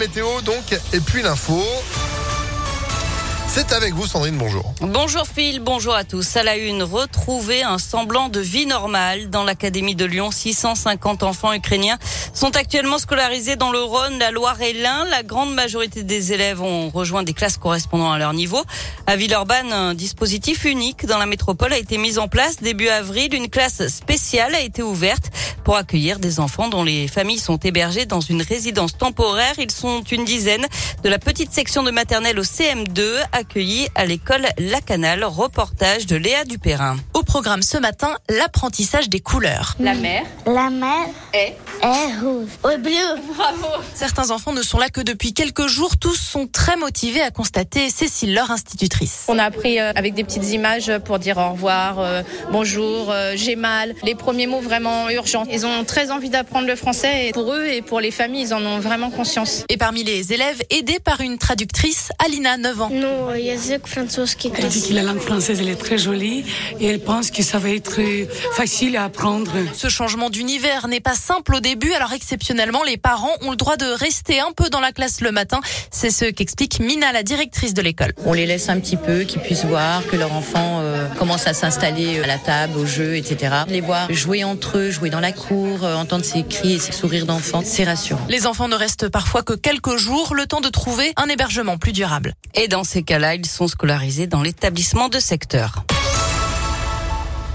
Météo donc, et puis l'info. C'est avec vous Sandrine, bonjour. Bonjour Phil, bonjour à tous. À la une, retrouver un semblant de vie normale dans l'Académie de Lyon. 650 enfants ukrainiens sont actuellement scolarisés dans le Rhône, la Loire et l'Ain. La grande majorité des élèves ont rejoint des classes correspondant à leur niveau. À Villeurbanne, un dispositif unique dans la métropole a été mis en place. Début avril, une classe spéciale a été ouverte pour accueillir des enfants dont les familles sont hébergées dans une résidence temporaire. Ils sont une dizaine de la petite section de maternelle au CM2 accueillie à l'école Lacanal. Reportage de Léa Dupérin. Au programme ce matin, l'apprentissage des couleurs. La mer La mer est Est rouge. Oh, bleu. Bravo. Certains enfants ne sont là que depuis quelques jours. Tous sont très motivés à constater Cécile, leur institutrice. On a appris euh, avec des petites images pour dire au revoir, euh, bonjour, euh, j'ai mal. Les premiers mots vraiment urgents. Ils ont très envie d'apprendre le français et pour eux et pour les familles, ils en ont vraiment conscience. Et parmi les élèves, aidés par une traductrice, Alina, 9 ans. Non, Elle dit que la langue française, elle est très jolie et elle pense que ça va être facile à apprendre. Ce changement d'univers n'est pas simple au début, alors exceptionnellement, les parents ont le droit de rester un peu dans la classe le matin. C'est ce qu'explique Mina, la directrice de l'école. On les laisse un petit peu, qu'ils puissent voir que leur enfant euh, commence à s'installer à la table, au jeu, etc. Les voir jouer entre eux, jouer dans la cour, euh, entendre ses cris et ses sourires d'enfants, c'est rassurant. Les enfants ne restent parfois que quelques jours, le temps de trouver un hébergement plus durable. Et dans ces cas-là, ils sont scolarisés dans l'établissement de secteur.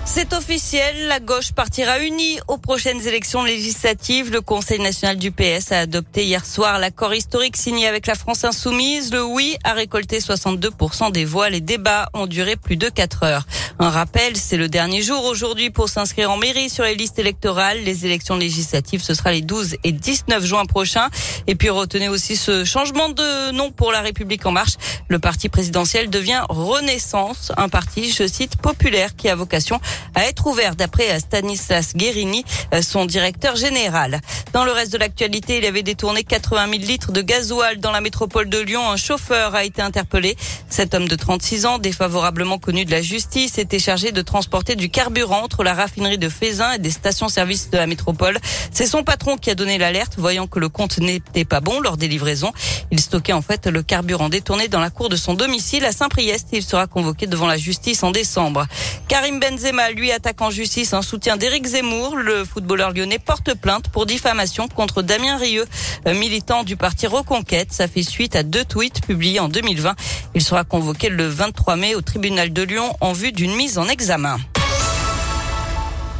C'est officiel, la gauche partira unie aux prochaines élections législatives. Le Conseil national du PS a adopté hier soir l'accord historique signé avec la France insoumise. Le oui a récolté 62% des voix. Les débats ont duré plus de 4 heures. Un rappel, c'est le dernier jour aujourd'hui pour s'inscrire en mairie sur les listes électorales. Les élections législatives, ce sera les 12 et 19 juin prochains. Et puis retenez aussi ce changement de nom pour la République en marche. Le parti présidentiel devient Renaissance, un parti, je cite, populaire qui a vocation à être ouvert d'après Stanislas Guérini, son directeur général. Dans le reste de l'actualité, il avait détourné 80 000 litres de gasoil dans la métropole de Lyon. Un chauffeur a été interpellé. Cet homme de 36 ans, défavorablement connu de la justice, était chargé de transporter du carburant entre la raffinerie de Fézin et des stations-service de la métropole. C'est son patron qui a donné l'alerte, voyant que le compte n'était pas bon lors des livraisons. Il stockait en fait le carburant détourné dans la cour de son domicile à Saint-Priest. Il sera convoqué devant la justice en décembre. Karim Benzema, lui, attaque en justice un soutien d'Éric Zemmour. Le footballeur lyonnais porte plainte pour diffamation contre Damien Rieu, militant du parti Reconquête. Ça fait suite à deux tweets publiés en 2020. Il sera convoqué le 23 mai au tribunal de Lyon en vue d'une mise en examen.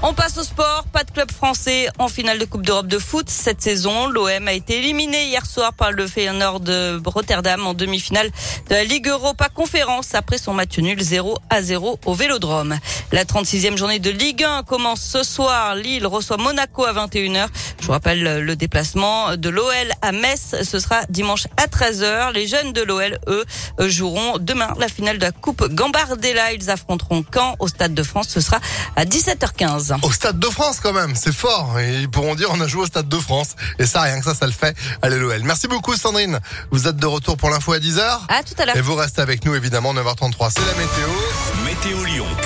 On passe au sport. Pas de club français en finale de Coupe d'Europe de foot cette saison. L'OM a été éliminé hier soir par le Feyenoord de Rotterdam en demi-finale de la Ligue Europa Conférence après son match nul 0 à 0 au Vélodrome. La 36e journée de Ligue 1 commence ce soir. Lille reçoit Monaco à 21h. Je vous rappelle le déplacement de l'OL à Metz. Ce sera dimanche à 13h. Les jeunes de l'OL, eux, joueront demain la finale de la Coupe Gambardella. Ils affronteront Caen au Stade de France. Ce sera à 17h15. Au Stade de France quand même, c'est fort. Et ils pourront dire on a joué au Stade de France. Et ça, rien que ça, ça le fait. Allez l'OL. Merci beaucoup Sandrine. Vous êtes de retour pour l'info à 10h. À tout à l'heure. Et vous restez avec nous évidemment 9h33. C'est la météo. Météolion.fr